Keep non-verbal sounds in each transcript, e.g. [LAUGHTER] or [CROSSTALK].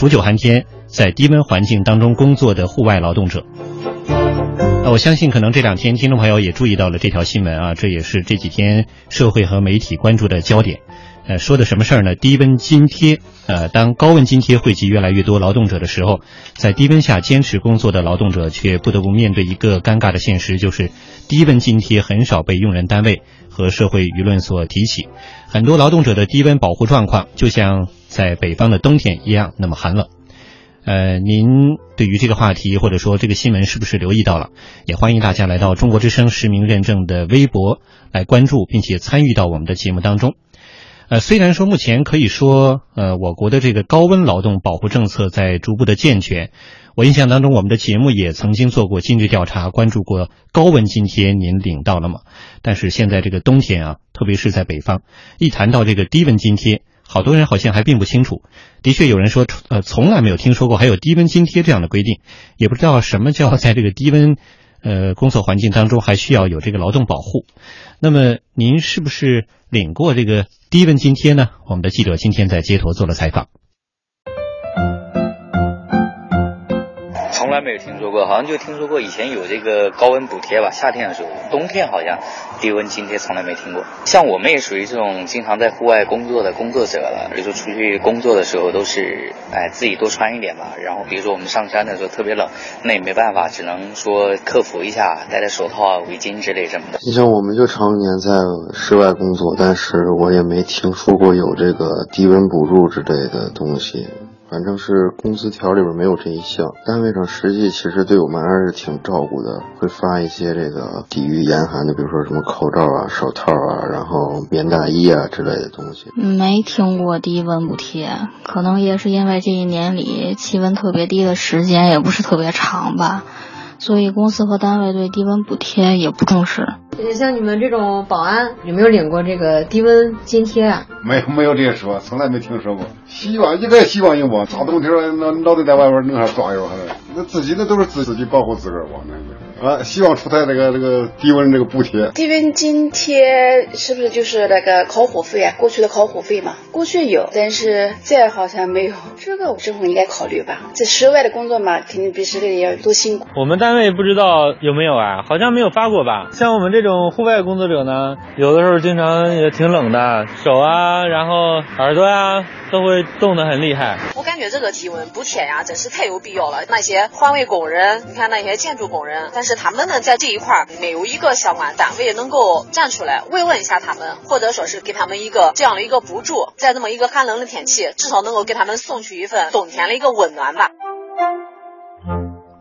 数九寒天在低温环境当中工作的户外劳动者。那我相信可能这两天听众朋友也注意到了这条新闻啊，这也是这几天社会和媒体关注的焦点。呃，说的什么事儿呢？低温津贴。呃，当高温津贴惠及越来越多劳动者的时候，在低温下坚持工作的劳动者却不得不面对一个尴尬的现实，就是低温津贴很少被用人单位和社会舆论所提起。很多劳动者的低温保护状况，就像在北方的冬天一样那么寒冷。呃，您对于这个话题或者说这个新闻是不是留意到了？也欢迎大家来到中国之声实名认证的微博来关注，并且参与到我们的节目当中。呃，虽然说目前可以说，呃，我国的这个高温劳动保护政策在逐步的健全。我印象当中，我们的节目也曾经做过今日调查，关注过高温津贴，您领到了吗？但是现在这个冬天啊，特别是在北方，一谈到这个低温津贴，好多人好像还并不清楚。的确，有人说，呃，从来没有听说过还有低温津贴这样的规定，也不知道什么叫在这个低温。呃，工作环境当中还需要有这个劳动保护。那么，您是不是领过这个低温津贴呢？我们的记者今天在街头做了采访。从来没有听说过，好像就听说过以前有这个高温补贴吧，夏天的时候，冬天好像低温津贴从来没听过。像我们也属于这种经常在户外工作的工作者了，比如说出去工作的时候都是，哎，自己多穿一点吧。然后比如说我们上山的时候特别冷，那也没办法，只能说克服一下，戴戴手套啊、围巾之类什么的。你像我们就常年在室外工作，但是我也没听说过有这个低温补助之类的东西。反正是工资条里边没有这一项，单位上实际其实对我们还是挺照顾的，会发一些这个抵御严寒的，比如说什么口罩啊、手套啊，然后棉大衣啊之类的东西。没听过低温补贴，可能也是因为这一年里气温特别低的时间也不是特别长吧。所以公司和单位对低温补贴也不重视。像你们这种保安有没有领过这个低温津贴啊？没有，没有这个说，从来没听说过。希望一个希望有吧，大冬天那老得在外边弄啥抓药，那自己的都是自自己保护自个儿吧，那个。啊，希望出台这个这个低温这个补贴。低温津贴是不是就是那个烤火费啊？过去的烤火费嘛，过去有，但是这好像没有。这个政府应该考虑吧？在室外的工作嘛，肯定比室内要多辛苦。我们单位不知道有没有啊？好像没有发过吧？像我们这种户外工作者呢，有的时候经常也挺冷的，手啊，然后耳朵呀。都会冻得很厉害。我感觉这个体温补贴呀，真是太有必要了。那些环卫工人，你看那些建筑工人，但是他们呢，在这一块没有一个相关单位能够站出来慰问一下他们，或者说是给他们一个这样的一个补助，在这么一个寒冷的天气，至少能够给他们送去一份冬天的一个温暖吧。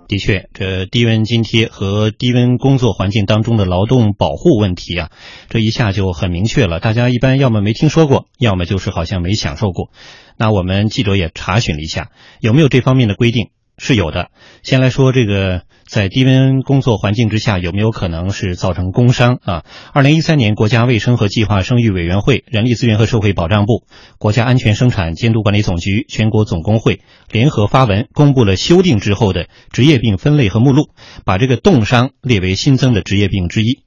的确，这低温津贴和低温工作环境当中的劳动保护问题啊，这一下就很明确了。大家一般要么没听说过，要么就是好像没享受过。那我们记者也查询了一下，有没有这方面的规定？是有的。先来说这个，在低温工作环境之下，有没有可能是造成工伤啊？二零一三年，国家卫生和计划生育委员会、人力资源和社会保障部、国家安全生产监督管理总局、全国总工会联合发文，公布了修订之后的职业病分类和目录，把这个冻伤列为新增的职业病之一。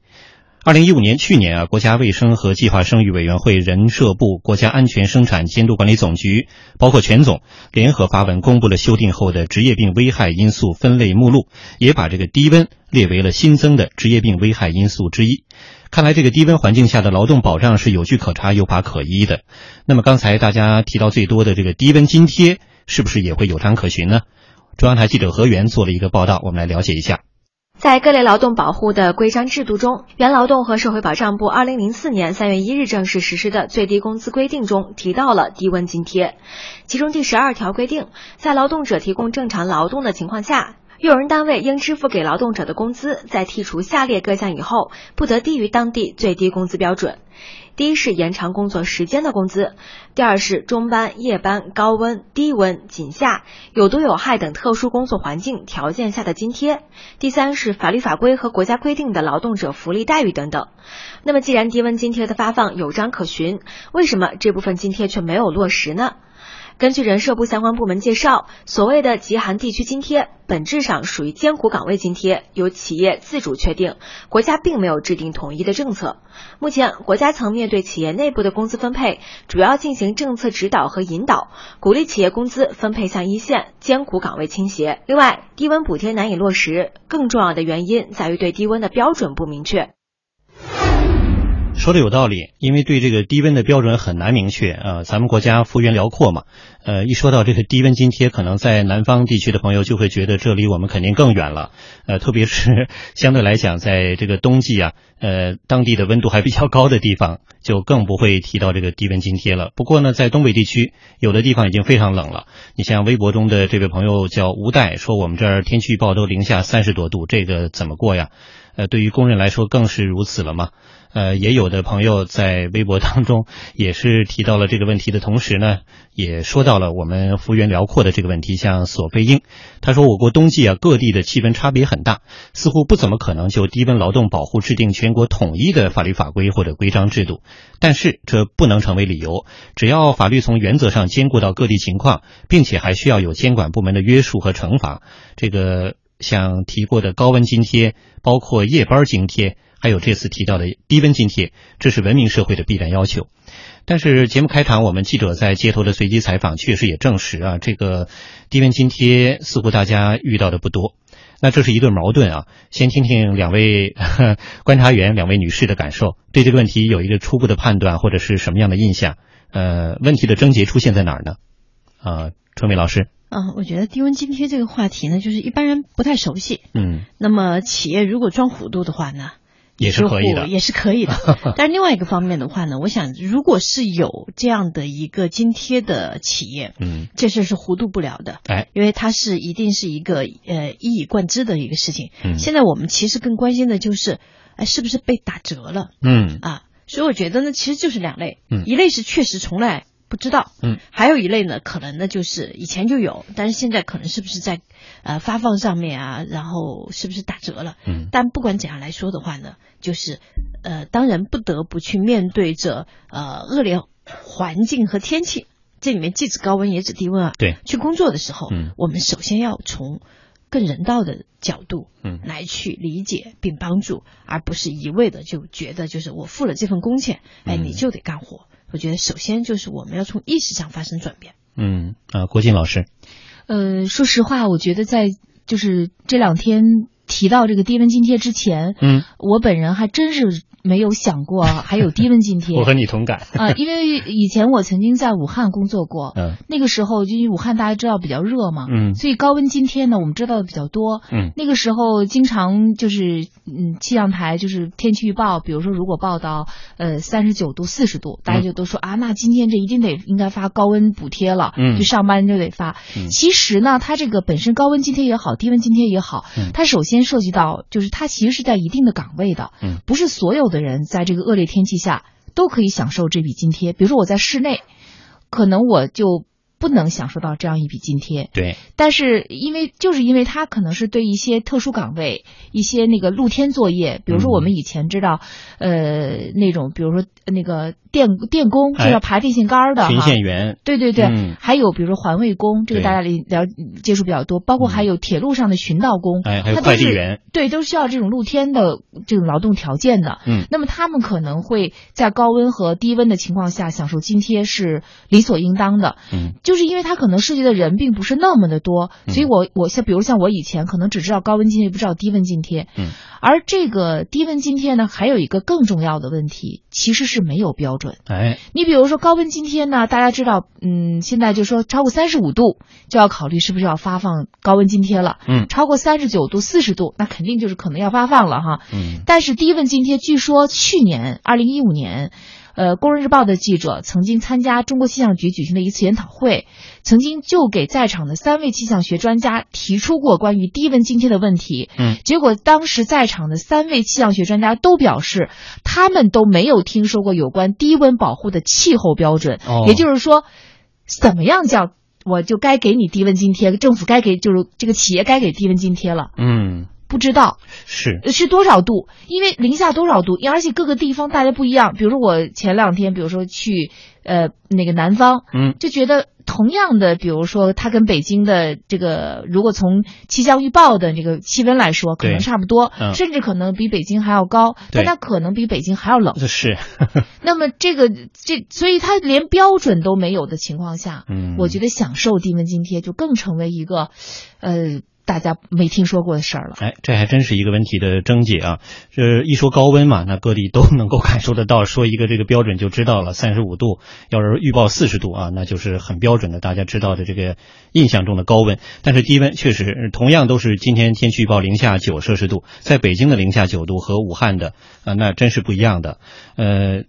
二零一五年，去年啊，国家卫生和计划生育委员会、人社部、国家安全生产监督管理总局，包括全总联合发文公布了修订后的职业病危害因素分类目录，也把这个低温列为了新增的职业病危害因素之一。看来这个低温环境下的劳动保障是有据可查、有法可依的。那么刚才大家提到最多的这个低温津贴，是不是也会有章可循呢？中央台记者何源做了一个报道，我们来了解一下。在各类劳动保护的规章制度中，原劳动和社会保障部二零零四年三月一日正式实施的最低工资规定中提到了低温津贴，其中第十二条规定，在劳动者提供正常劳动的情况下，用人单位应支付给劳动者的工资，在剔除下列各项以后，不得低于当地最低工资标准。第一是延长工作时间的工资，第二是中班、夜班、高温、低温、井下、有毒有害等特殊工作环境条件下的津贴，第三是法律法规和国家规定的劳动者福利待遇等等。那么，既然低温津贴的发放有章可循，为什么这部分津贴却没有落实呢？根据人社部相关部门介绍，所谓的极寒地区津贴。本质上属于艰苦岗位津贴，由企业自主确定，国家并没有制定统一的政策。目前，国家层面对企业内部的工资分配，主要进行政策指导和引导，鼓励企业工资分配向一线艰苦岗位倾斜。另外，低温补贴难以落实，更重要的原因在于对低温的标准不明确。说的有道理，因为对这个低温的标准很难明确啊。咱们国家幅员辽阔嘛，呃，一说到这个低温津贴，可能在南方地区的朋友就会觉得这离我们肯定更远了。呃，特别是 [LAUGHS] 相对来讲，在这个冬季啊，呃，当地的温度还比较高的地方，就更不会提到这个低温津贴了。不过呢，在东北地区，有的地方已经非常冷了。你像微博中的这位朋友叫吴代，说我们这儿天气预报都零下三十多度，这个怎么过呀？呃，对于工人来说更是如此了嘛。呃，也有的朋友在微博当中也是提到了这个问题的同时呢，也说到了我们幅员辽阔的这个问题。像索菲英，他说我国冬季啊各地的气温差别很大，似乎不怎么可能就低温劳动保护制定全国统一的法律法规或者规章制度。但是这不能成为理由，只要法律从原则上兼顾到各地情况，并且还需要有监管部门的约束和惩罚。这个像提过的高温津贴，包括夜班津贴。还有这次提到的低温津贴，这是文明社会的必然要求。但是节目开场，我们记者在街头的随机采访，确实也证实啊，这个低温津贴似乎大家遇到的不多。那这是一对矛盾啊。先听听两位 [LAUGHS] 观察员、两位女士的感受，对这个问题有一个初步的判断或者是什么样的印象？呃，问题的症结出现在哪儿呢？啊，春梅老师。嗯，我觉得低温津贴这个话题呢，就是一般人不太熟悉。嗯。那么企业如果装糊涂的话呢？也是可以的，也是可以的。[LAUGHS] 但是另外一个方面的话呢，我想，如果是有这样的一个津贴的企业，嗯，这事是糊涂不了的，哎，因为它是一定是一个呃一以贯之的一个事情。嗯，现在我们其实更关心的就是，哎，是不是被打折了？嗯啊，所以我觉得呢，其实就是两类，嗯，一类是确实从来。不知道，嗯，还有一类呢，可能呢就是以前就有，但是现在可能是不是在，呃，发放上面啊，然后是不是打折了？嗯，但不管怎样来说的话呢，就是，呃，当然不得不去面对着呃恶劣环境和天气，这里面既指高温也指低温啊。对，去工作的时候，嗯，我们首先要从更人道的角度，嗯，来去理解并帮助，而不是一味的就觉得就是我付了这份工钱，哎，你就得干活。我觉得首先就是我们要从意识上发生转变。嗯啊，郭靖老师，呃，说实话，我觉得在就是这两天提到这个低温津贴之前，嗯，我本人还真是。没有想过还有低温津贴，[LAUGHS] 我和你同感。[LAUGHS] 啊，因为以前我曾经在武汉工作过，嗯，那个时候就因为武汉大家知道比较热嘛，嗯，所以高温津贴呢我们知道的比较多，嗯，那个时候经常就是嗯气象台就是天气预报，比如说如果报到呃三十九度四十度，大家就都说啊那今天这一定得应该发高温补贴了，嗯，就上班就得发，嗯，其实呢它这个本身高温津贴也好，低温津贴也好，嗯，它首先涉及到就是它其实是在一定的岗位的，嗯，不是所有的人在这个恶劣天气下都可以享受这笔津贴，比如说我在室内，可能我就。不能享受到这样一笔津贴，对。但是因为就是因为它可能是对一些特殊岗位、一些那个露天作业，比如说我们以前知道，呃，那种比如说那个电电工是要爬电线杆的，巡线员，对对对，嗯、还有比如说环卫工，这个大家了接触比较多，包括还有铁路上的巡道工，哎，还有快递员，对，都需要这种露天的这种劳动条件的，嗯，那么他们可能会在高温和低温的情况下享受津贴是理所应当的，嗯。就是因为他可能涉及的人并不是那么的多，所以我我像比如像我以前可能只知道高温津贴，不知道低温津贴。嗯，而这个低温津贴呢，还有一个更重要的问题，其实是没有标准。哎，你比如说高温津贴呢，大家知道，嗯，现在就说超过三十五度就要考虑是不是要发放高温津贴了。嗯，超过三十九度、四十度，那肯定就是可能要发放了哈。嗯，但是低温津贴，据说去年二零一五年。呃，工人日报的记者曾经参加中国气象局举行的一次研讨会，曾经就给在场的三位气象学专家提出过关于低温津贴的问题。嗯，结果当时在场的三位气象学专家都表示，他们都没有听说过有关低温保护的气候标准。哦，也就是说，怎么样叫我就该给你低温津贴，政府该给就是这个企业该给低温津贴了。嗯。不知道。是。是多少度，因为零下多少度，而且各个地方大家不一样。比如说我前两天，比如说去呃那个南方，嗯，就觉得同样的，比如说它跟北京的这个，如果从气象预报的这个气温来说，可能差不多，嗯、甚至可能比北京还要高，但它可能比北京还要冷。是。[LAUGHS] 那么这个这，所以它连标准都没有的情况下，嗯，我觉得享受低温津贴就更成为一个，呃。大家没听说过的事儿了，哎，这还真是一个问题的症结啊！这一说高温嘛，那各地都能够感受得到，说一个这个标准就知道了，三十五度，要是预报四十度啊，那就是很标标准的，大家知道的这个印象中的高温。但是低温确实同样都是今天天气预报零下九摄氏度，在北京的零下九度和武汉的啊，那真是不一样的，呃。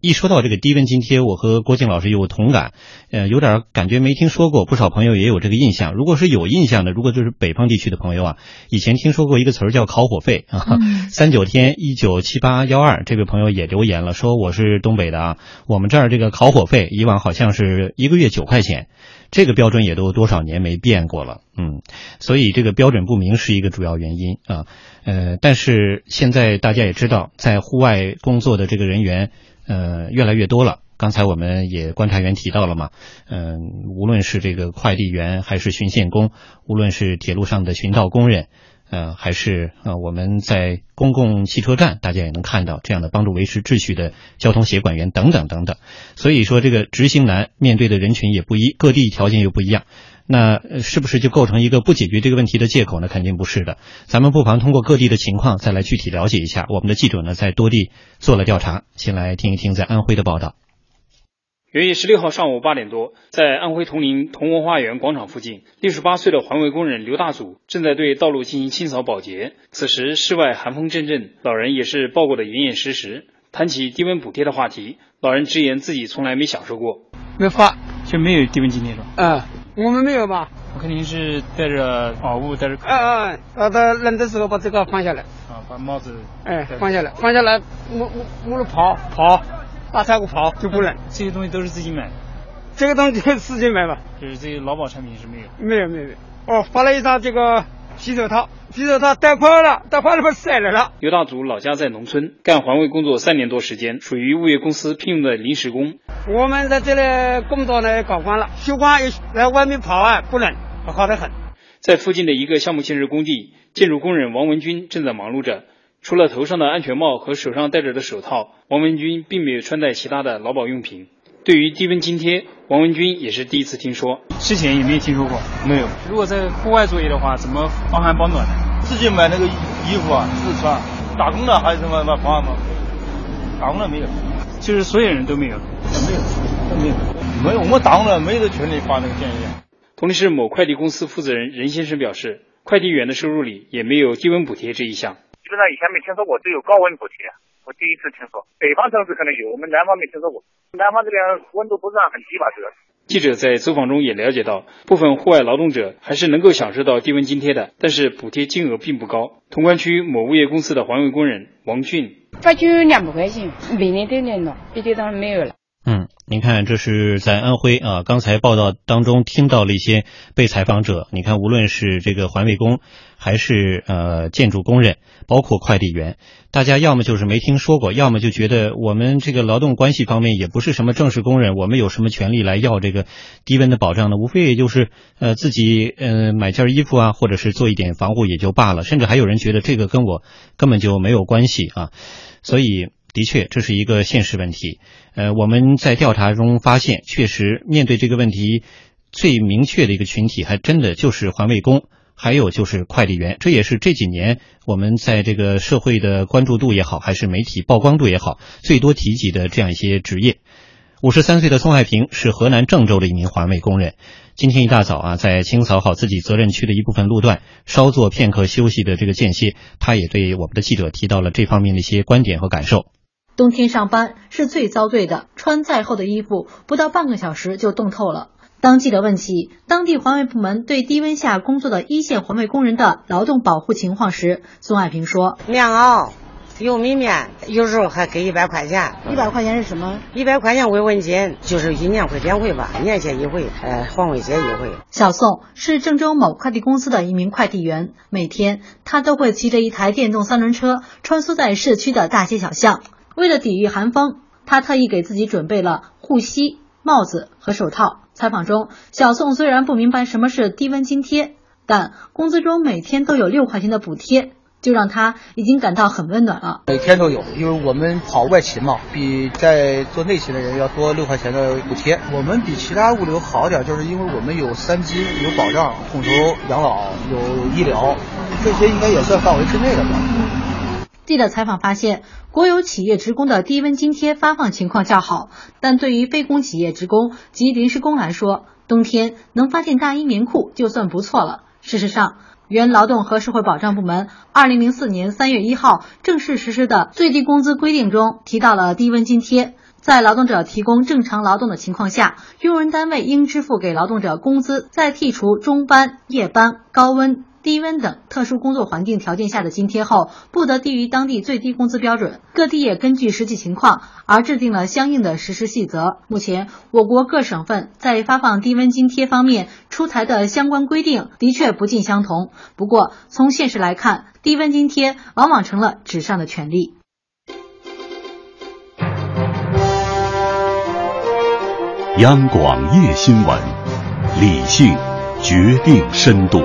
一说到这个低温津贴，我和郭靖老师有同感，呃，有点感觉没听说过，不少朋友也有这个印象。如果是有印象的，如果就是北方地区的朋友啊，以前听说过一个词儿叫烤火费啊，三九天一九七八幺二，这位朋友也留言了，说我是东北的啊，我们这儿这个烤火费以往好像是一个月九块钱，这个标准也都多少年没变过了，嗯，所以这个标准不明是一个主要原因啊，呃，但是现在大家也知道，在户外工作的这个人员。呃，越来越多了。刚才我们也观察员提到了嘛，嗯、无论是这个快递员，还是巡线工，无论是铁路上的巡道工人，呃，还是呃我们在公共汽车站，大家也能看到这样的帮助维持秩序的交通协管员等等等等。所以说，这个执行难，面对的人群也不一，各地条件又不一样。那是不是就构成一个不解决这个问题的借口呢？肯定不是的。咱们不妨通过各地的情况再来具体了解一下。我们的记者呢在多地做了调查，先来听一听在安徽的报道。元月十六号上午八点多，在安徽铜陵铜文花园广场附近，六十八岁的环卫工人刘大祖正在对道路进行清扫保洁。此时室外寒风阵阵，老人也是抱裹得严严实实。谈起低温补贴的话题，老人直言自己从来没享受过，没发，就没有低温津贴了啊？嗯。我们没有吧？我肯定是戴着宝物，戴着。啊啊！啊，在冷的时候把这个放下来。啊，把帽子。哎，放下来，放下来，摸摸摸了跑跑，大仓库跑就不冷。这些东西都是自己买的。这个东西自己买吧。就是这些劳保产品是没有。没有没有没有。哦，发了一张这个洗手套，洗手套带坏了，带坏了把塞来了。刘大祖老家在农村，干环卫工作三年多时间，属于物业公司聘用的临时工。我们在这里工作呢，搞惯了，习惯在外面跑啊，不冷，好得很。在附近的一个项目建设工地，建筑工人王文军正在忙碌着。除了头上的安全帽和手上戴着的手套，王文军并没有穿戴其他的劳保用品。对于低温津贴，王文军也是第一次听说，之前也没有听说过。没有。如果在户外作业的话，怎么防寒保暖呢？自己买那个衣服啊，自己穿。打工的还有什么方案吗？打工的没有。就是所有人都没有。没有，没有，没有，我们打工的没有权利发那个建议。铜陵市某快递公司负责人任先生表示，快递员的收入里也没有低温补贴这一项。基本上以前没听说过，只有高温补贴，我第一次听说。北方城市可能有，我们南方没听说过。南方这边温度不算很低吧，主要是。记者在走访中也了解到，部分户外劳动者还是能够享受到低温津贴的，但是补贴金额并不高。潼关区某物业公司的环卫工人王俊，发就两百块钱，每年都能了，别的当然没有了。嗯，您看，这是在安徽啊。刚才报道当中听到了一些被采访者，你看，无论是这个环卫工，还是呃建筑工人，包括快递员，大家要么就是没听说过，要么就觉得我们这个劳动关系方面也不是什么正式工人，我们有什么权利来要这个低温的保障呢？无非也就是呃自己呃买件衣服啊，或者是做一点防护也就罢了，甚至还有人觉得这个跟我根本就没有关系啊，所以。的确，这是一个现实问题。呃，我们在调查中发现，确实面对这个问题，最明确的一个群体，还真的就是环卫工，还有就是快递员。这也是这几年我们在这个社会的关注度也好，还是媒体曝光度也好，最多提及的这样一些职业。五十三岁的宋爱平是河南郑州的一名环卫工人。今天一大早啊，在清扫好自己责任区的一部分路段，稍作片刻休息的这个间歇，他也对我们的记者提到了这方面的一些观点和感受。冬天上班是最遭罪的，穿再厚的衣服，不到半个小时就冻透了。当记者问起当地环卫部门对低温下工作的一线环卫工人的劳动保护情况时，宋爱平说：“棉袄、油米面，有时候还给一百块钱。一百块钱是什么？一百块钱慰问金，就是一年会两回吧，年前一回，呃，环卫节一回。”小宋是郑州某快递公司的一名快递员，每天他都会骑着一台电动三轮车穿梭在市区的大街小巷。为了抵御寒风，他特意给自己准备了护膝、帽子和手套。采访中，小宋虽然不明白什么是低温津贴，但工资中每天都有六块钱的补贴。就让他已经感到很温暖了。每天都有，因为我们跑外勤嘛，比在做内勤的人要多六块钱的补贴。我们比其他物流好点，就是因为我们有三金，有保障，统筹养老，有医疗，这些应该也算范围之内的吧。记者采访发现，国有企业职工的低温津贴发放情况较好，但对于非公企业职工及临时工来说，冬天能发件大衣棉裤就算不错了。事实上，原劳动和社会保障部门二零零四年三月一号正式实施的最低工资规定中提到了低温津贴，在劳动者提供正常劳动的情况下，用人单位应支付给劳动者工资，在剔除中班、夜班、高温。低温等特殊工作环境条件下的津贴后，不得低于当地最低工资标准。各地也根据实际情况而制定了相应的实施细则。目前，我国各省份在发放低温津贴方面出台的相关规定的确不尽相同。不过，从现实来看，低温津贴往往成了纸上的权利。央广夜新闻，理性决定深度。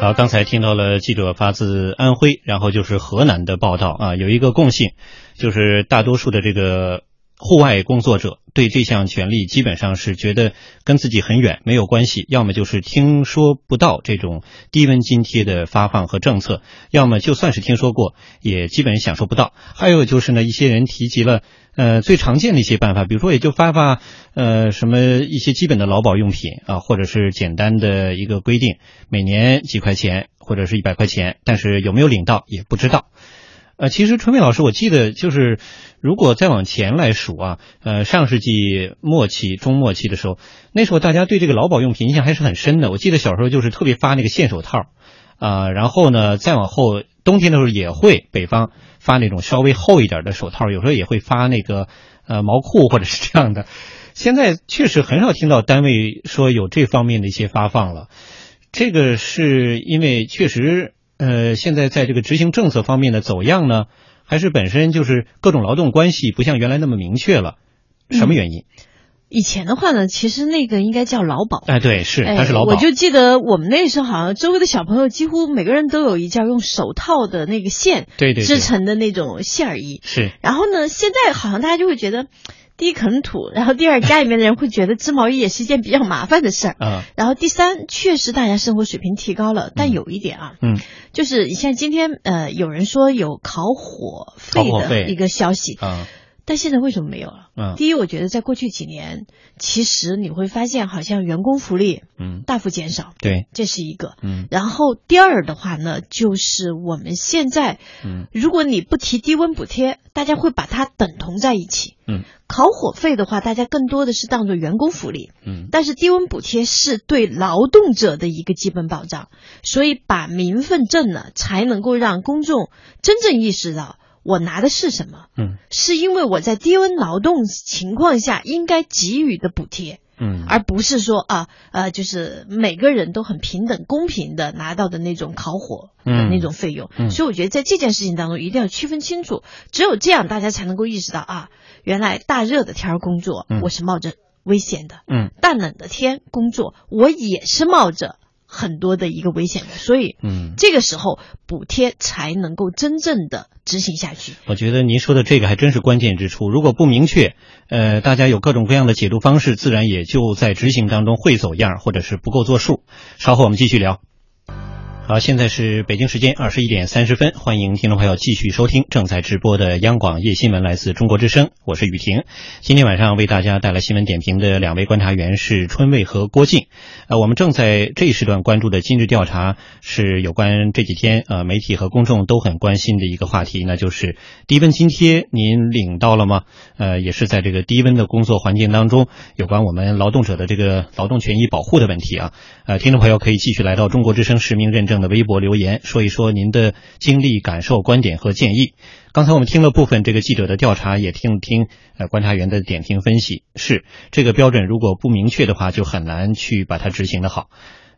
好，刚才听到了记者发自安徽，然后就是河南的报道啊，有一个共性，就是大多数的这个户外工作者对这项权利基本上是觉得跟自己很远，没有关系，要么就是听说不到这种低温津贴的发放和政策，要么就算是听说过，也基本享受不到。还有就是呢，一些人提及了。呃，最常见的一些办法，比如说也就发发呃什么一些基本的劳保用品啊，或者是简单的一个规定，每年几块钱或者是一百块钱，但是有没有领到也不知道。呃，其实春梅老师，我记得就是如果再往前来数啊，呃上世纪末期、中末期的时候，那时候大家对这个劳保用品印象还是很深的。我记得小时候就是特别发那个线手套啊，然后呢再往后冬天的时候也会北方。发那种稍微厚一点的手套，有时候也会发那个呃毛裤或者是这样的。现在确实很少听到单位说有这方面的一些发放了。这个是因为确实呃现在在这个执行政策方面的走样呢，还是本身就是各种劳动关系不像原来那么明确了？什么原因？以前的话呢，其实那个应该叫劳保。哎，对，是，它是劳保。我就记得我们那时候好像周围的小朋友几乎每个人都有一件用手套的那个线对对织成的那种线儿衣。是。然后呢，现在好像大家就会觉得，第一啃土，然后第二家里面的人会觉得织毛衣也是一件比较麻烦的事儿。嗯。然后第三，确实大家生活水平提高了，但有一点啊，嗯，就是像今天呃有人说有烤火费的一个消息。嗯。但现在为什么没有了？嗯，第一，我觉得在过去几年，其实你会发现好像员工福利嗯大幅减少，对，这是一个。嗯，然后第二的话呢，就是我们现在，嗯，如果你不提低温补贴，大家会把它等同在一起。嗯，烤火费的话，大家更多的是当做员工福利。嗯，但是低温补贴是对劳动者的一个基本保障，所以把民愤正了，才能够让公众真正意识到。我拿的是什么？嗯，是因为我在低温劳动情况下应该给予的补贴，嗯，而不是说啊呃，就是每个人都很平等、公平的拿到的那种烤火的那种费用。嗯，所以我觉得在这件事情当中一定要区分清楚，只有这样大家才能够意识到啊，原来大热的天儿工作我是冒着危险的，嗯，大冷的天工作我也是冒着。很多的一个危险的，所以，嗯，这个时候补贴才能够真正的执行下去。我觉得您说的这个还真是关键之处。如果不明确，呃，大家有各种各样的解读方式，自然也就在执行当中会走样，或者是不够作数。稍后我们继续聊。好，现在是北京时间二十一点三十分，欢迎听众朋友继续收听正在直播的央广夜新闻，来自中国之声，我是雨婷。今天晚上为大家带来新闻点评的两位观察员是春卫和郭靖。呃，我们正在这一时段关注的今日调查是有关这几天呃媒体和公众都很关心的一个话题，那就是低温津贴，您领到了吗？呃，也是在这个低温的工作环境当中，有关我们劳动者的这个劳动权益保护的问题啊。呃，听众朋友可以继续来到中国之声实名认证。的微博留言说一说您的经历、感受、观点和建议。刚才我们听了部分这个记者的调查，也听了听呃观察员的点评分析。是这个标准如果不明确的话，就很难去把它执行的好。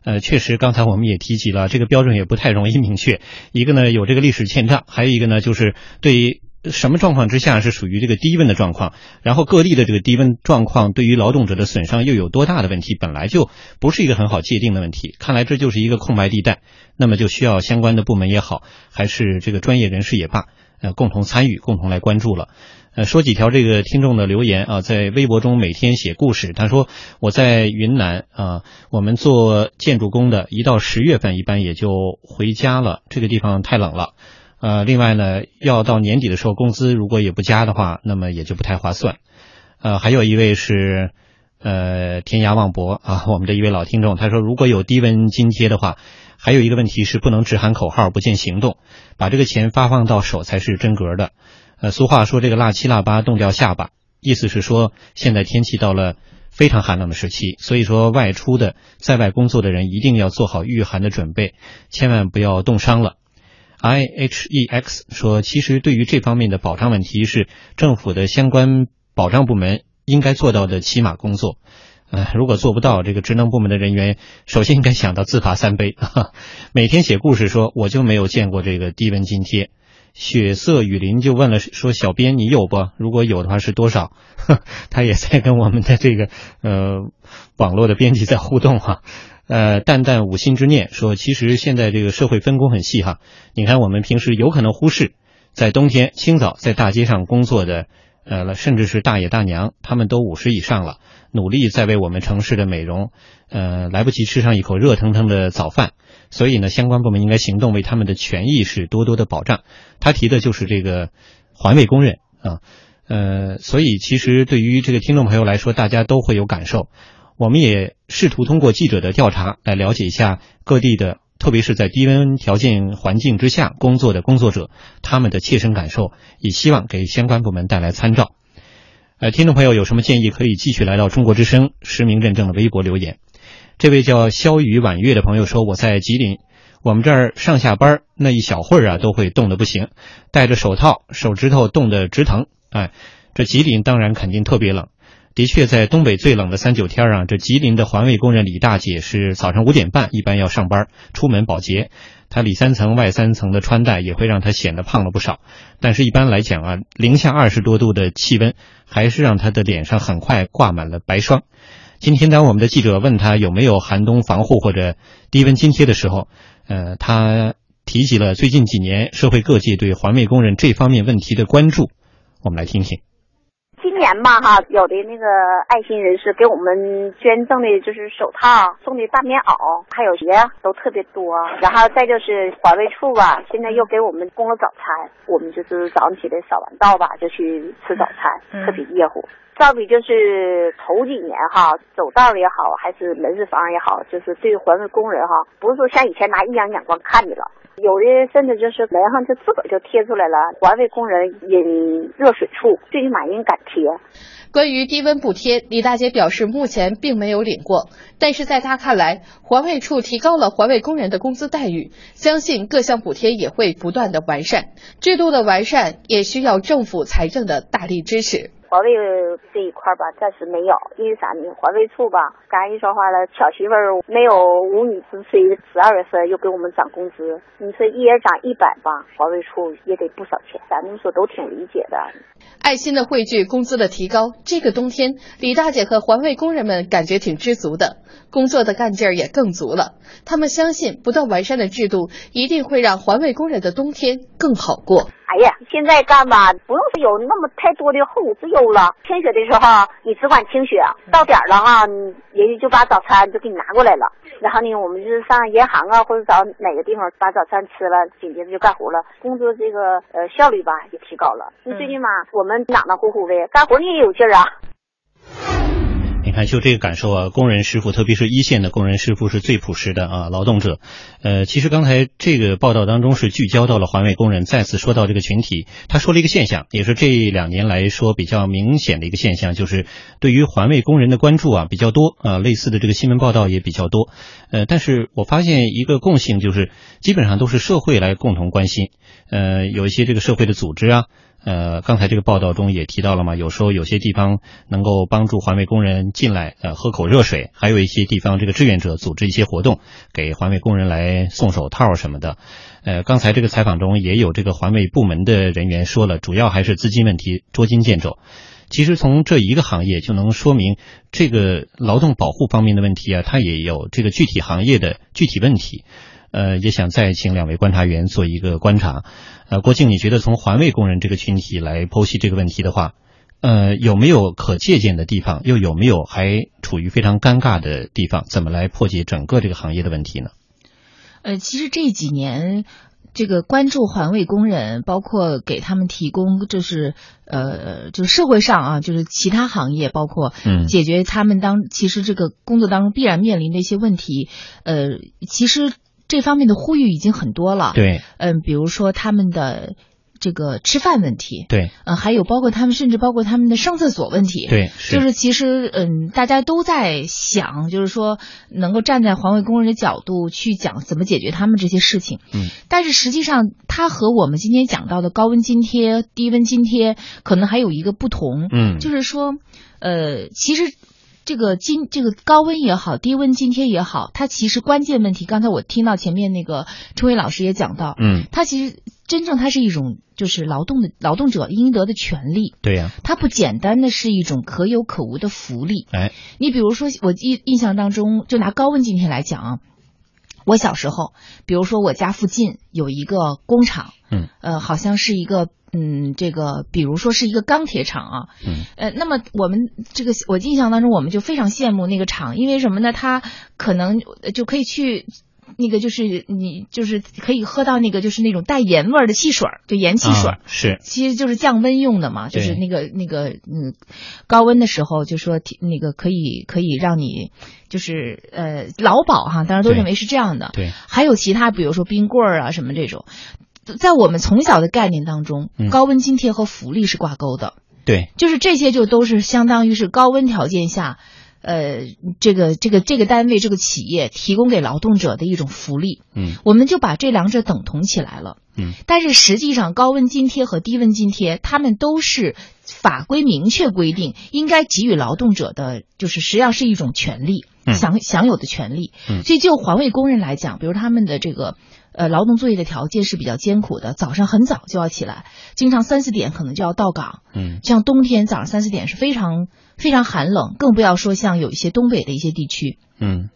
呃，确实，刚才我们也提及了，这个标准也不太容易明确。一个呢有这个历史欠账，还有一个呢就是对于什么状况之下是属于这个低温的状况？然后各地的这个低温状况对于劳动者的损伤又有多大的问题？本来就不是一个很好界定的问题。看来这就是一个空白地带，那么就需要相关的部门也好，还是这个专业人士也罢，呃，共同参与，共同来关注了。呃，说几条这个听众的留言啊，在微博中每天写故事。他说我在云南啊，我们做建筑工的，一到十月份一般也就回家了，这个地方太冷了。呃，另外呢，要到年底的时候，工资如果也不加的话，那么也就不太划算。呃，还有一位是呃天涯望博啊，我们的一位老听众，他说如果有低温津贴的话，还有一个问题是不能只喊口号不见行动，把这个钱发放到手才是真格的。呃，俗话说这个腊七腊八冻掉下巴，意思是说现在天气到了非常寒冷的时期，所以说外出的在外工作的人一定要做好御寒的准备，千万不要冻伤了。I H E X 说，其实对于这方面的保障问题，是政府的相关保障部门应该做到的起码工作。呃，如果做不到，这个职能部门的人员首先应该想到自罚三杯。[LAUGHS] 每天写故事说，我就没有见过这个低温津贴。血色雨林就问了说，小编你有不？如果有的话是多少？[LAUGHS] 他也在跟我们的这个呃网络的编辑在互动哈。呃，淡淡五心之念说，其实现在这个社会分工很细哈。你看，我们平时有可能忽视，在冬天清早在大街上工作的，呃，甚至是大爷大娘，他们都五十以上了，努力在为我们城市的美容，呃，来不及吃上一口热腾腾的早饭，所以呢，相关部门应该行动，为他们的权益是多多的保障。他提的就是这个环卫工人啊，呃，所以其实对于这个听众朋友来说，大家都会有感受。我们也试图通过记者的调查来了解一下各地的，特别是在低温条件环境之下工作的工作者他们的切身感受，也希望给相关部门带来参照。呃，听众朋友有什么建议，可以继续来到中国之声实名认证的微博留言。这位叫萧雨婉月的朋友说：“我在吉林，我们这儿上下班那一小会儿啊，都会冻得不行，戴着手套，手指头冻得直疼。哎，这吉林当然肯定特别冷。”的确，在东北最冷的三九天啊，这吉林的环卫工人李大姐是早上五点半一般要上班出门保洁。她里三层外三层的穿戴也会让她显得胖了不少。但是，一般来讲啊，零下二十多度的气温还是让她的脸上很快挂满了白霜。今天，当我们的记者问她有没有寒冬防护或者低温津贴的时候，呃，她提及了最近几年社会各界对环卫工人这方面问题的关注。我们来听听。今年吧，哈，有的那个爱心人士给我们捐赠的，就是手套，送的大棉袄，还有鞋，都特别多。然后再就是环卫处吧，现在又给我们供了早餐，我们就是早上起来扫完道吧，就去吃早餐，特别热乎。到底就是头几年哈，走道也好，还是门市房也好，就是对环卫工人哈，不是说像以前拿异样眼光看你了。有的甚至就是门上就自个儿就贴出来了，环卫工人饮热水处，最起码人敢贴。关于低温补贴，李大姐表示目前并没有领过，但是在她看来，环卫处提高了环卫工人的工资待遇，相信各项补贴也会不断的完善。制度的完善也需要政府财政的大力支持。环卫这一块吧，暂时没有，因为啥呢？环卫处吧，刚一说话了，小媳妇儿没有五女之炊，十二月份又给我们涨工资，你说一人涨一百吧，环卫处也得不少钱，咱们说都挺理解的。爱心的汇聚，工资的提高，这个冬天，李大姐和环卫工人们感觉挺知足的，工作的干劲儿也更足了。他们相信，不断完善的制度一定会让环卫工人的冬天更好过。哎呀，现在干吧，不用有那么太多的后顾之忧了。清雪的时候，你只管清雪，到点了哈，人家就把早餐就给你拿过来了。然后呢，我们就是上银行啊，或者找哪个地方把早餐吃了，紧接着就干活了。工作这个呃效率吧也提高了。你最起码我们暖暖乎乎的，干活你也有劲儿啊。你看，就这个感受啊，工人师傅，特别是一线的工人师傅是最朴实的啊，劳动者。呃，其实刚才这个报道当中是聚焦到了环卫工人，再次说到这个群体，他说了一个现象，也是这两年来说比较明显的一个现象，就是对于环卫工人的关注啊比较多啊，类似的这个新闻报道也比较多。呃，但是我发现一个共性，就是基本上都是社会来共同关心。呃，有一些这个社会的组织啊。[LAUGHS] 呃，刚才这个报道中也提到了嘛，有时候有些地方能够帮助环卫工人进来，呃，喝口热水，还有一些地方这个志愿者组织一些活动，给环卫工人来送手套什么的。呃，刚才这个采访中也有这个环卫部门的人员说了，主要还是资金问题，捉襟见肘。其实从这一个行业就能说明，这个劳动保护方面的问题啊，它也有这个具体行业的具体问题。呃，也想再请两位观察员做一个观察。呃，郭靖，你觉得从环卫工人这个群体来剖析这个问题的话，呃，有没有可借鉴的地方？又有没有还处于非常尴尬的地方？怎么来破解整个这个行业的问题呢？呃，其实这几年。这个关注环卫工人，包括给他们提供，就是呃，就是社会上啊，就是其他行业，包括解决他们当其实这个工作当中必然面临的一些问题，呃，其实这方面的呼吁已经很多了。对，嗯，比如说他们的。这个吃饭问题，对，呃，还有包括他们，甚至包括他们的上厕所问题，对，就是其实，嗯，大家都在想，就是说能够站在环卫工人的角度去讲怎么解决他们这些事情，嗯，但是实际上，它和我们今天讲到的高温津贴、低温津贴可能还有一个不同，嗯，就是说，呃，其实这个今这个高温也好，低温津贴也好，它其实关键问题，刚才我听到前面那个春伟老师也讲到，嗯，它其实。真正它是一种就是劳动的劳动者应得的权利，对呀，它不简单的是一种可有可无的福利。哎，你比如说，我印印象当中，就拿高温津贴来讲啊，我小时候，比如说我家附近有一个工厂，嗯，呃，好像是一个嗯，这个比如说是一个钢铁厂啊，嗯，呃，那么我们这个我印象当中，我们就非常羡慕那个厂，因为什么呢？它可能就可以去。那个就是你就是可以喝到那个就是那种带盐味儿的汽水，就盐汽水，是，其实就是降温用的嘛，就是那个那个嗯，高温的时候就说那个可以可以让你就是呃劳保哈，当然都认为是这样的，对，还有其他比如说冰棍儿啊什么这种，在我们从小的概念当中，高温津贴和福利是挂钩的，对，就是这些就都是相当于是高温条件下。呃，这个这个这个单位这个企业提供给劳动者的一种福利，嗯，我们就把这两者等同起来了，嗯，但是实际上高温津贴和低温津贴，他们都是法规明确规定应该给予劳动者的，就是实际上是一种权利，享享有的权利，嗯，所以就环卫工人来讲，比如他们的这个呃劳动作业的条件是比较艰苦的，早上很早就要起来，经常三四点可能就要到岗，嗯，像冬天早上三四点是非常。非常寒冷，更不要说像有一些东北的一些地区。嗯，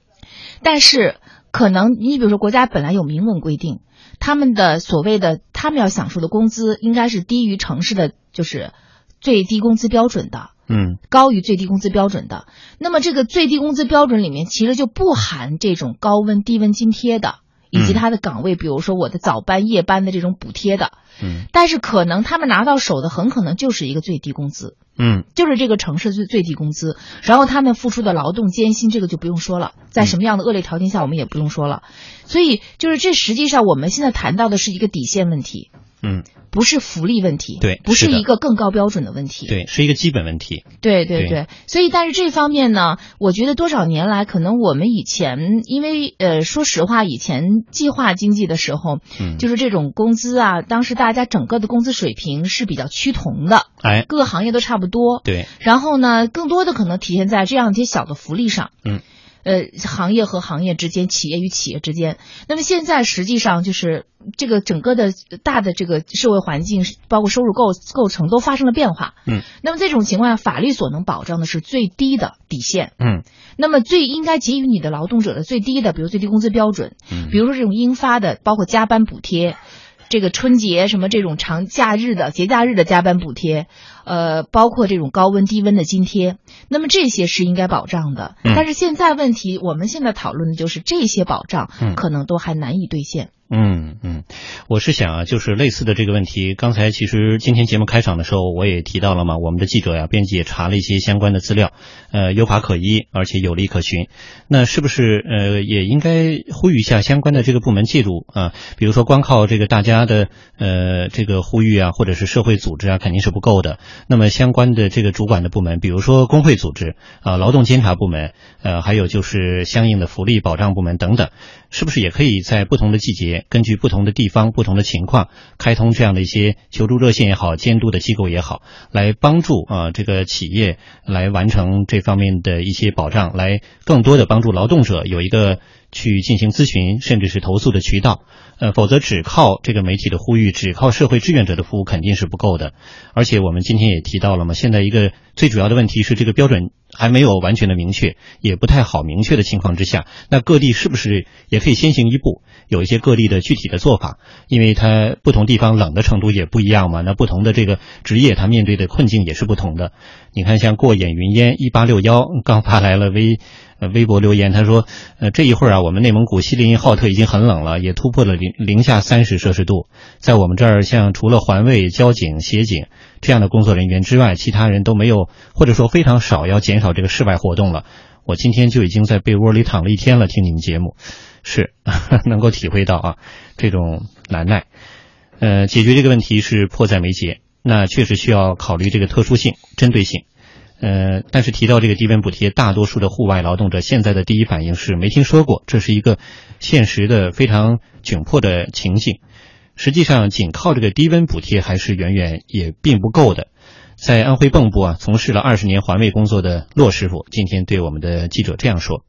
但是可能你比如说国家本来有明文规定，他们的所谓的他们要享受的工资应该是低于城市的就是最低工资标准的。嗯，高于最低工资标准的。那么这个最低工资标准里面其实就不含这种高温低温津贴的，以及他的岗位，比如说我的早班夜班的这种补贴的。嗯，但是可能他们拿到手的很可能就是一个最低工资。嗯，就是这个城市最最低工资，然后他们付出的劳动艰辛，这个就不用说了，在什么样的恶劣条件下，我们也不用说了。所以，就是这实际上我们现在谈到的是一个底线问题。嗯。不是福利问题，对，不是一个更高标准的问题，对，是一个基本问题。对对对，所以但是这方面呢，我觉得多少年来，可能我们以前因为呃，说实话，以前计划经济的时候，嗯，就是这种工资啊，当时大家整个的工资水平是比较趋同的，哎，各个行业都差不多，对。然后呢，更多的可能体现在这样一些小的福利上，嗯。呃，行业和行业之间，企业与企业之间，那么现在实际上就是这个整个的大的这个社会环境，包括收入构构成都发生了变化。嗯，那么这种情况下，法律所能保障的是最低的底线。嗯，那么最应该给予你的劳动者的最低的，比如最低工资标准，嗯，比如说这种应发的，包括加班补贴，这个春节什么这种长假日的节假日的加班补贴。呃，包括这种高温低温的津贴，那么这些是应该保障的。但是现在问题，我们现在讨论的就是这些保障，可能都还难以兑现。嗯嗯，我是想啊，就是类似的这个问题，刚才其实今天节目开场的时候我也提到了嘛，我们的记者呀、编辑也查了一些相关的资料，呃，有法可依，而且有理可循。那是不是呃也应该呼吁一下相关的这个部门介入啊？比如说光靠这个大家的呃这个呼吁啊，或者是社会组织啊，肯定是不够的。那么相关的这个主管的部门，比如说工会组织啊、劳动监察部门，呃，还有就是相应的福利保障部门等等，是不是也可以在不同的季节？根据不同的地方、不同的情况，开通这样的一些求助热线也好，监督的机构也好，来帮助啊这个企业来完成这方面的一些保障，来更多的帮助劳动者有一个去进行咨询甚至是投诉的渠道。呃，否则只靠这个媒体的呼吁，只靠社会志愿者的服务肯定是不够的。而且我们今天也提到了嘛，现在一个最主要的问题是这个标准还没有完全的明确，也不太好明确的情况之下，那各地是不是也可以先行一步，有一些各地的具体的做法？因为它不同地方冷的程度也不一样嘛，那不同的这个职业，它面对的困境也是不同的。你看，像过眼云烟一八六幺刚发来了微。呃，微博留言，他说，呃，这一会儿啊，我们内蒙古锡林浩特已经很冷了，也突破了零零下三十摄氏度。在我们这儿，像除了环卫、交警、协警这样的工作人员之外，其他人都没有，或者说非常少要减少这个室外活动了。我今天就已经在被窝里躺了一天了，听你们节目，是 [LAUGHS] 能够体会到啊这种难耐。呃，解决这个问题是迫在眉睫，那确实需要考虑这个特殊性、针对性。呃，但是提到这个低温补贴，大多数的户外劳动者现在的第一反应是没听说过，这是一个现实的非常窘迫的情境。实际上，仅靠这个低温补贴还是远远也并不够的。在安徽蚌埠啊，从事了二十年环卫工作的骆师傅，今天对我们的记者这样说。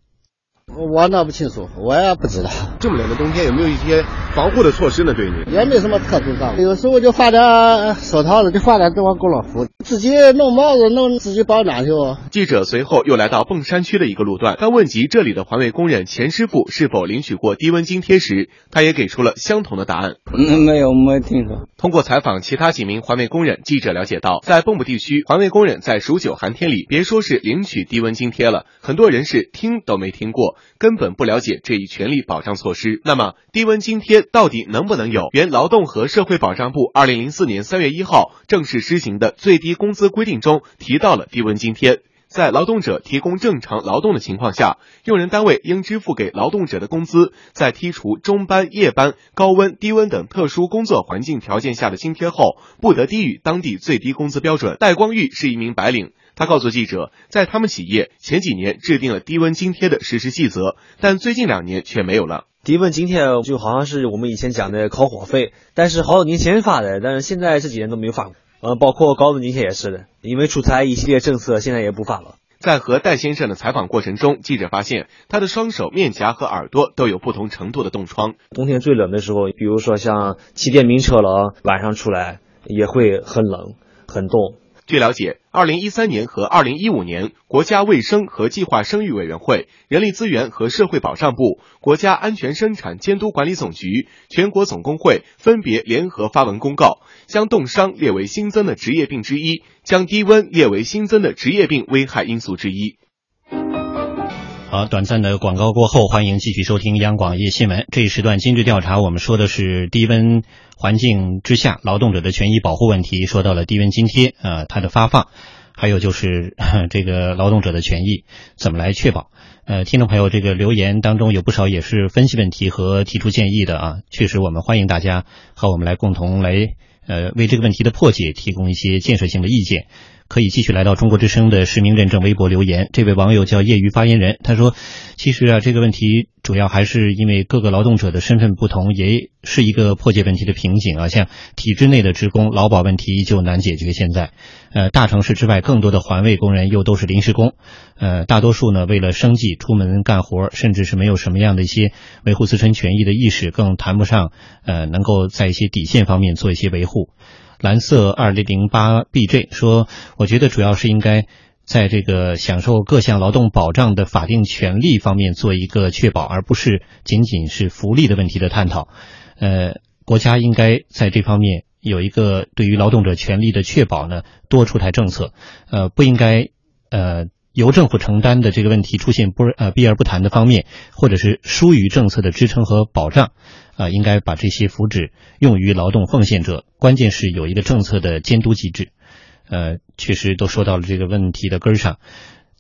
我那不清楚，我也不知道。这么冷的冬天，有没有一些防护的措施呢？对你也没什么特殊防护，有时候就发点手套子，就发点这种工作服，自己弄帽子，弄自己保暖去。记者随后又来到蚌山区的一个路段，当问及这里的环卫工人钱师傅是否领取过低温津贴时，他也给出了相同的答案。嗯，没有，没听说。通过采访其他几名环卫工人，记者了解到，在蚌埠地区，环卫工人在数九寒天里，别说是领取低温津贴了，很多人是听都没听过。根本不了解这一权利保障措施。那么，低温津贴到底能不能有？原劳动和社会保障部二零零四年三月一号正式施行的最低工资规定中提到了低温津贴，在劳动者提供正常劳动的情况下，用人单位应支付给劳动者的工资，在剔除中班、夜班、高温、低温等特殊工作环境条件下的津贴后，不得低于当地最低工资标准。戴光玉是一名白领。他告诉记者，在他们企业前几年制定了低温津贴的实施细则，但最近两年却没有了。低温津贴就好像是我们以前讲的烤火费，但是好多年前发的，但是现在这几年都没有发过。呃，包括高温津贴也是的，因为出台一系列政策，现在也不发了。在和戴先生的采访过程中，记者发现他的双手、面颊和耳朵都有不同程度的冻疮。冬天最冷的时候，比如说像骑电瓶车了，晚上出来也会很冷、很冻。据了解，二零一三年和二零一五年，国家卫生和计划生育委员会、人力资源和社会保障部、国家安全生产监督管理总局、全国总工会分别联合发文公告，将冻伤列为新增的职业病之一，将低温列为新增的职业病危害因素之一。好，短暂的广告过后，欢迎继续收听央广夜新闻。这一时段今日调查，我们说的是低温环境之下劳动者的权益保护问题，说到了低温津贴啊，它的发放，还有就是 [LAUGHS] 这个劳动者的权益怎么来确保。呃，听众朋友，这个留言当中有不少也是分析问题和提出建议的啊，确实我们欢迎大家和我们来共同来呃为这个问题的破解提供一些建设性的意见。可以继续来到中国之声的实名认证微博留言。这位网友叫业余发言人，他说：“其实啊，这个问题主要还是因为各个劳动者的身份不同，也是一个破解问题的瓶颈啊。像体制内的职工劳保问题依旧难解决。现在，呃，大城市之外更多的环卫工人又都是临时工，呃，大多数呢为了生计出门干活，甚至是没有什么样的一些维护自身权益的意识，更谈不上呃能够在一些底线方面做一些维护。”蓝色二零零八 bj 说：“我觉得主要是应该在这个享受各项劳动保障的法定权利方面做一个确保，而不是仅仅是福利的问题的探讨。呃，国家应该在这方面有一个对于劳动者权利的确保呢，多出台政策。呃，不应该呃由政府承担的这个问题出现不呃避而不谈的方面，或者是疏于政策的支撑和保障。”啊，应该把这些福祉用于劳动奉献者，关键是有一个政策的监督机制。呃，确实都说到了这个问题的根上。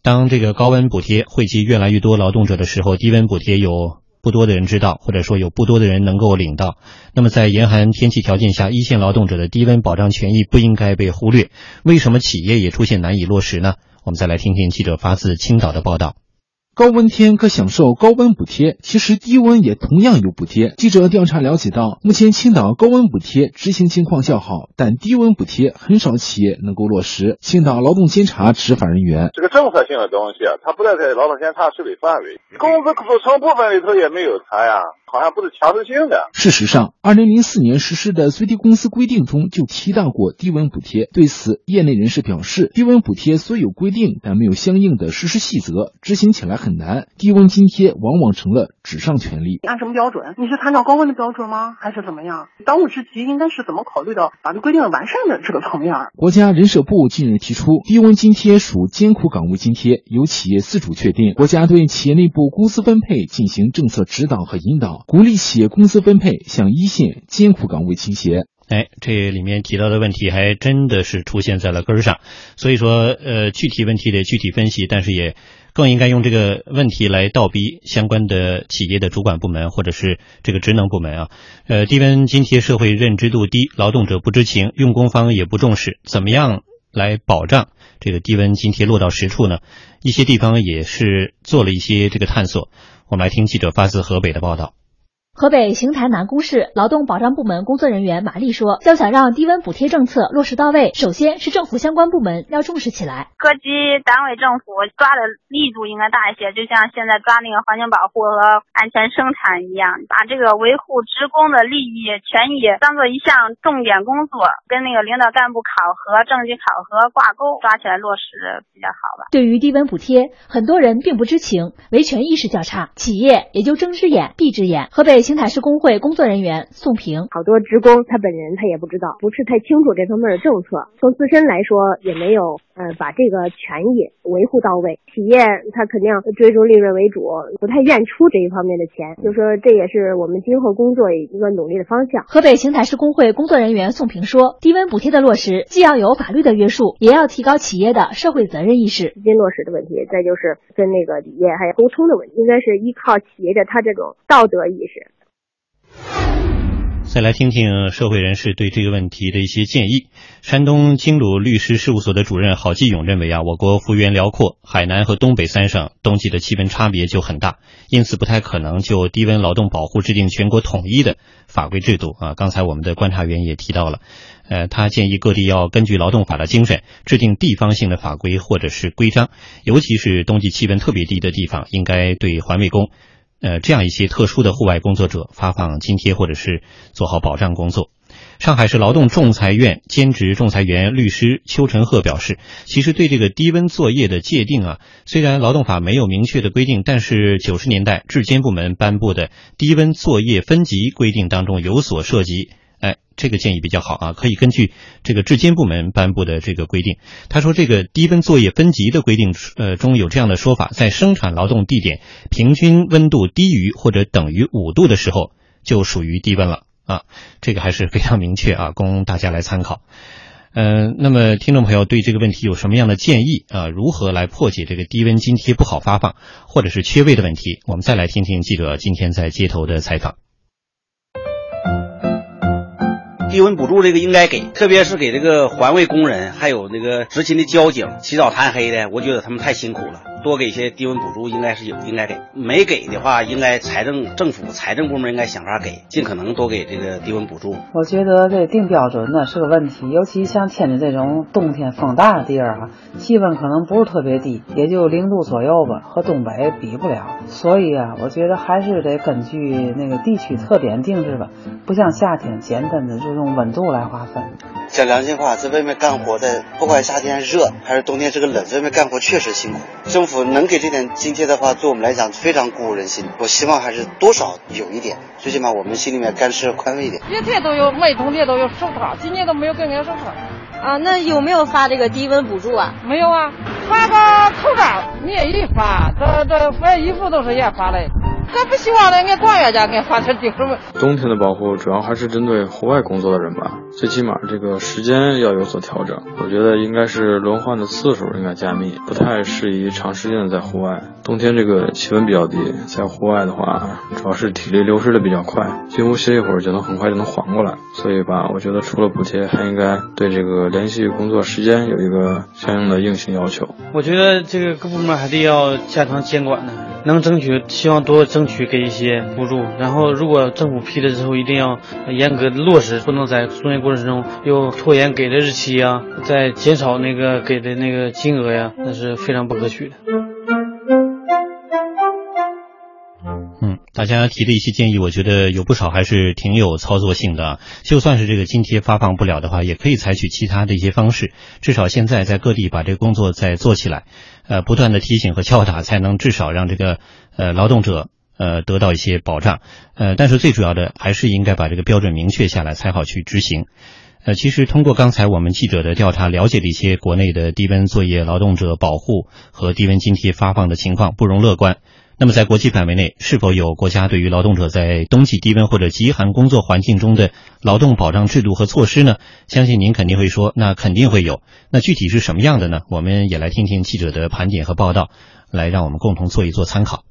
当这个高温补贴惠及越来越多劳动者的时候，低温补贴有不多的人知道，或者说有不多的人能够领到。那么在严寒天气条件下，一线劳动者的低温保障权益不应该被忽略。为什么企业也出现难以落实呢？我们再来听听记者发自青岛的报道。高温天可享受高温补贴，其实低温也同样有补贴。记者调查了解到，目前青岛高温补贴执行情况较好，但低温补贴很少企业能够落实。青岛劳动监察执法人员：这个政策性的东西啊，它不在在劳动监察受理范围，工资组成部分里头也没有它呀，好像不是强制性的。事实上，二零零四年实施的最低工资规定中就提到过低温补贴。对此，业内人士表示，低温补贴虽有规定，但没有相应的实施细则，执行起来很难。低温津贴往往成了纸上权利。按什么标准？你是参照高温的标准吗？还是怎么样？当务之急应该是怎么考虑到法律规定的完善的这个层面？国家人社部近日提出，低温津贴属艰苦岗位津贴，由企业自主确定。国家对企业内部工资分配进行政策指导和引导，鼓励企业工资分配向一线艰苦岗位倾斜。哎，这里面提到的问题还真的是出现在了根儿上，所以说，呃，具体问题得具体分析，但是也更应该用这个问题来倒逼相关的企业的主管部门或者是这个职能部门啊，呃，低温津贴社会认知度低，劳动者不知情，用工方也不重视，怎么样来保障这个低温津贴落到实处呢？一些地方也是做了一些这个探索，我们来听记者发自河北的报道。河北邢台南宫市劳动保障部门工作人员马丽说：“要想让低温补贴政策落实到位，首先是政府相关部门要重视起来。各级党委政府抓的力度应该大一些，就像现在抓那个环境保护和安全生产一样，把这个维护职工的利益权益当做一项重点工作，跟那个领导干部考核、政绩考核挂钩，抓起来落实比较好吧。”对于低温补贴，很多人并不知情，维权意识较差，企业也就睁只眼闭只眼。河北。邢台市工会工作人员宋平，好多职工他本人他也不知道，不是太清楚这方面的政策，从自身来说也没有呃把这个权益维护到位。企业他肯定追逐利润为主，不太愿出这一方面的钱，就说这也是我们今后工作一个努力的方向。河北邢台市工会工作人员宋平说，低温补贴的落实既要有法律的约束，也要提高企业的社会责任意识。资金落实的问题，再就是跟那个企业还有沟通的问题，应该是依靠企业的他这种道德意识。再来听听社会人士对这个问题的一些建议。山东京鲁律师事务所的主任郝继勇认为啊，我国幅员辽阔，海南和东北三省冬季的气温差别就很大，因此不太可能就低温劳动保护制定全国统一的法规制度啊。刚才我们的观察员也提到了，呃，他建议各地要根据劳动法的精神制定地方性的法规或者是规章，尤其是冬季气温特别低的地方，应该对环卫工。呃，这样一些特殊的户外工作者发放津贴，或者是做好保障工作。上海市劳动仲裁院兼职仲裁员律师邱晨鹤表示，其实对这个低温作业的界定啊，虽然劳动法没有明确的规定，但是九十年代质监部门颁布的低温作业分级规定当中有所涉及。这个建议比较好啊，可以根据这个质监部门颁布的这个规定。他说，这个低温作业分级的规定，呃，中有这样的说法：在生产劳动地点平均温度低于或者等于五度的时候，就属于低温了啊。这个还是非常明确啊，供大家来参考。嗯，那么听众朋友对这个问题有什么样的建议啊？如何来破解这个低温津贴不好发放或者是缺位的问题？我们再来听听记者今天在街头的采访。低温补助这个应该给，特别是给这个环卫工人，还有那个执勤的交警，起早贪黑的，我觉得他们太辛苦了。多给一些低温补助应该是有，应该给。没给的话，应该财政政府财政部门应该想法给，尽可能多给这个低温补助。我觉得这定标准呢是个问题，尤其像天津这种冬天风大的地儿啊，气温可能不是特别低，也就零度左右吧，和东北比不了。所以啊，我觉得还是得根据那个地区特点定制吧，不像夏天简单的就用温度来划分。讲良心话，在外面干活的，不管夏天热还是冬天这个冷，在外面干活确实辛苦。政府能给这点津贴的话，对我们来讲非常鼓舞人心。我希望还是多少有一点，最起码我们心里面干吃宽慰一点。月天都有，每冬天都有手套，今年都没有给俺手套。啊，那有没有发这个低温补助啊？没有啊，发个口罩，你也一发，这这发衣服都是也发的。俺不希望呢，俺官员家给发成就是么？冬天的保护主要还是针对户外工作的人吧，最起码这个时间要有所调整。我觉得应该是轮换的次数应该加密，不太适宜长时间的在户外。冬天这个气温比较低，在户外的话，主要是体力流失的比较快，进屋歇一会儿就能很快就能缓过来。所以吧，我觉得除了补贴，还应该对这个连续工作时间有一个相应的硬性要求。我觉得这个各部门还得要加强监管呢，能争取希望多争取给一些补助，然后如果政府批了之后一定要严格的落实，不能在中间过程中又拖延给的日期呀，再减少那个给的那个金额呀，那是非常不可取的。嗯，大家提的一些建议，我觉得有不少还是挺有操作性的。就算是这个津贴发放不了的话，也可以采取其他的一些方式。至少现在在各地把这个工作再做起来，呃，不断的提醒和敲打，才能至少让这个呃劳动者呃得到一些保障。呃，但是最主要的还是应该把这个标准明确下来，才好去执行。呃，其实通过刚才我们记者的调查，了解了一些国内的低温作业劳动者保护和低温津贴发放的情况，不容乐观。那么，在国际范围内，是否有国家对于劳动者在冬季低温或者极寒工作环境中的劳动保障制度和措施呢？相信您肯定会说，那肯定会有。那具体是什么样的呢？我们也来听听记者的盘点和报道，来让我们共同做一做参考。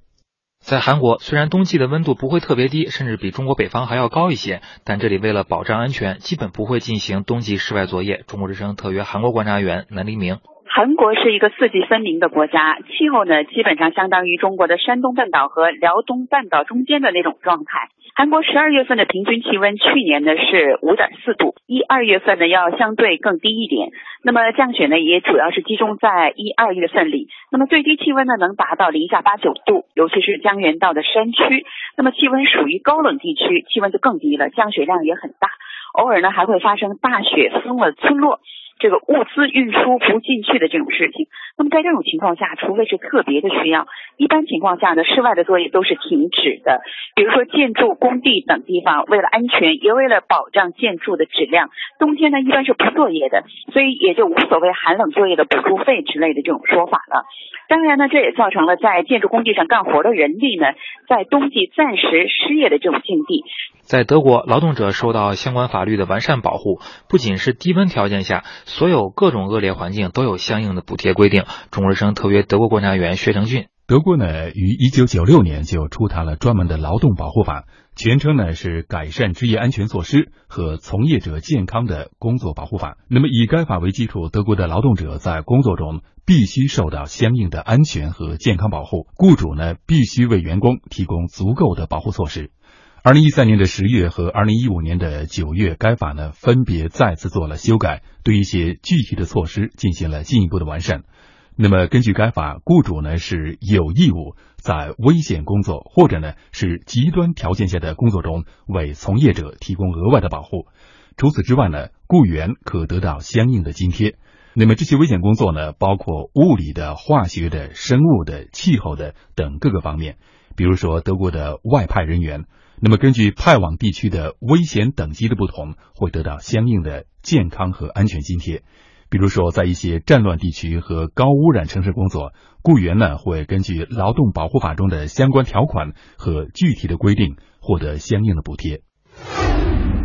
在韩国，虽然冬季的温度不会特别低，甚至比中国北方还要高一些，但这里为了保障安全，基本不会进行冬季室外作业。中国之声特约韩国观察员南黎明。韩国是一个四季分明的国家，气候呢基本上相当于中国的山东半岛和辽东半岛中间的那种状态。韩国十二月份的平均气温去年呢是五点四度，一二月份呢要相对更低一点。那么降雪呢也主要是集中在一二月份里。那么最低气温呢能达到零下八九度，尤其是江原道的山区。那么气温属于高冷地区，气温就更低了，降雪量也很大，偶尔呢还会发生大雪封了村落。这个物资运输不进去的这种事情，那么在这种情况下，除非是特别的需要，一般情况下呢，室外的作业都是停止的。比如说建筑工地等地方，为了安全，也为了保障建筑的质量，冬天呢一般是不作业的，所以也就无所谓寒冷作业的补助费之类的这种说法了。当然呢，这也造成了在建筑工地上干活的人力呢，在冬季暂时失业的这种境地。在德国，劳动者受到相关法律的完善保护，不仅是低温条件下，所有各种恶劣环境都有相应的补贴规定。中国之声特约德国观察员薛成俊。德国呢，于一九九六年就出台了专门的劳动保护法，全称呢是《改善职业安全措施和从业者健康的工作保护法》。那么以该法为基础，德国的劳动者在工作中必须受到相应的安全和健康保护，雇主呢必须为员工提供足够的保护措施。二零一三年的十月和二零一五年的九月，该法呢分别再次做了修改，对一些具体的措施进行了进一步的完善。那么，根据该法，雇主呢是有义务在危险工作或者呢是极端条件下的工作中为从业者提供额外的保护。除此之外呢，雇员可得到相应的津贴。那么这些危险工作呢，包括物理的、化学的、生物的、气候的等各个方面。比如说，德国的外派人员。那么，根据派往地区的危险等级的不同，会得到相应的健康和安全津贴。比如说，在一些战乱地区和高污染城市工作，雇员呢会根据劳动保护法中的相关条款和具体的规定获得相应的补贴。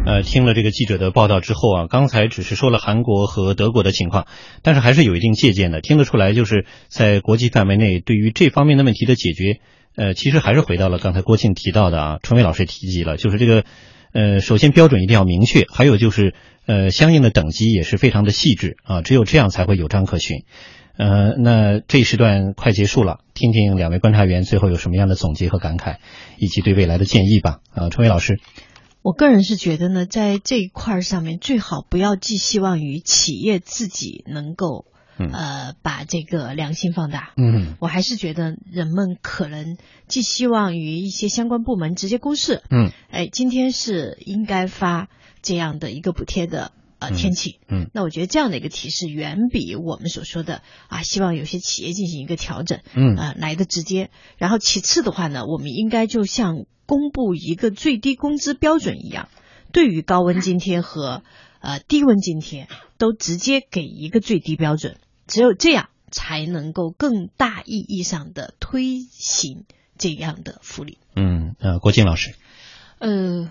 呃，听了这个记者的报道之后啊，刚才只是说了韩国和德国的情况，但是还是有一定借鉴的。听得出来，就是在国际范围内对于这方面的问题的解决。呃，其实还是回到了刚才郭庆提到的啊，春伟老师提及了，就是这个，呃，首先标准一定要明确，还有就是，呃，相应的等级也是非常的细致啊，只有这样才会有章可循。呃，那这一时段快结束了，听听两位观察员最后有什么样的总结和感慨，以及对未来的建议吧。啊，春伟老师，我个人是觉得呢，在这一块上面，最好不要寄希望于企业自己能够。呃，把这个良心放大。嗯，我还是觉得人们可能寄希望于一些相关部门直接公示。嗯，哎，今天是应该发这样的一个补贴的呃天气。嗯，那我觉得这样的一个提示远比我们所说的啊，希望有些企业进行一个调整。嗯，啊来的直接。然后其次的话呢，我们应该就像公布一个最低工资标准一样，对于高温津贴和呃低温津贴都直接给一个最低标准。只有这样，才能够更大意义上的推行这样的福利。嗯，呃，郭靖老师，呃。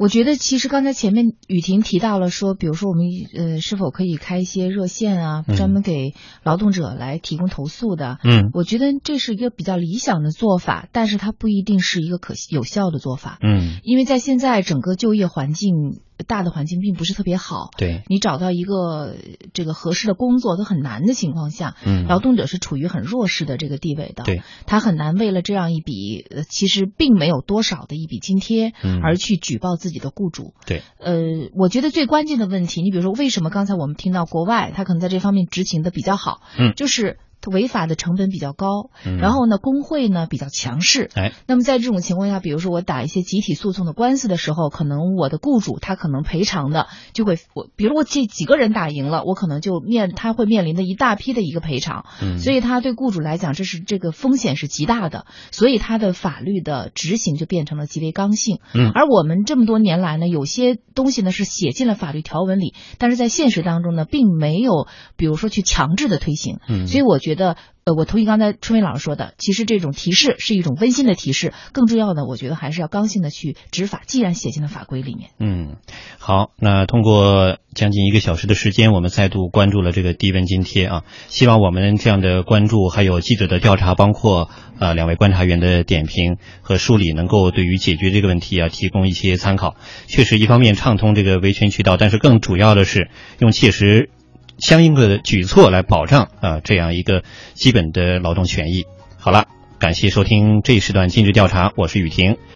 我觉得其实刚才前面雨婷提到了说，比如说我们呃是否可以开一些热线啊，专门给劳动者来提供投诉的。嗯，我觉得这是一个比较理想的做法，但是它不一定是一个可有效的做法。嗯，因为在现在整个就业环境大的环境并不是特别好。对，你找到一个这个合适的工作都很难的情况下，嗯，劳动者是处于很弱势的这个地位的。对，他很难为了这样一笔呃其实并没有多少的一笔津贴，嗯，而去举报自己的雇主。对，呃，我觉得最关键的问题，你比如说，为什么刚才我们听到国外他可能在这方面执行的比较好？嗯，就是。违法的成本比较高，嗯、然后呢，工会呢比较强势。哎，那么在这种情况下，比如说我打一些集体诉讼的官司的时候，可能我的雇主他可能赔偿的就会我，比如我这几个人打赢了，我可能就面他会面临的一大批的一个赔偿。嗯，所以他对雇主来讲，这是这个风险是极大的，所以他的法律的执行就变成了极为刚性。嗯，而我们这么多年来呢，有些东西呢是写进了法律条文里，但是在现实当中呢，并没有比如说去强制的推行。嗯，所以我觉得。呃，我同意刚才春梅老师说的，其实这种提示是一种温馨的提示，更重要的，我觉得还是要刚性的去执法。既然写进了法规里面，嗯，好，那通过将近一个小时的时间，我们再度关注了这个低温津贴啊，希望我们这样的关注，还有记者的调查，包括呃两位观察员的点评和梳理，能够对于解决这个问题啊提供一些参考。确实，一方面畅通这个维权渠道，但是更主要的是用切实。相应的举措来保障啊这样一个基本的劳动权益。好了，感谢收听这一时段今日调查，我是雨婷。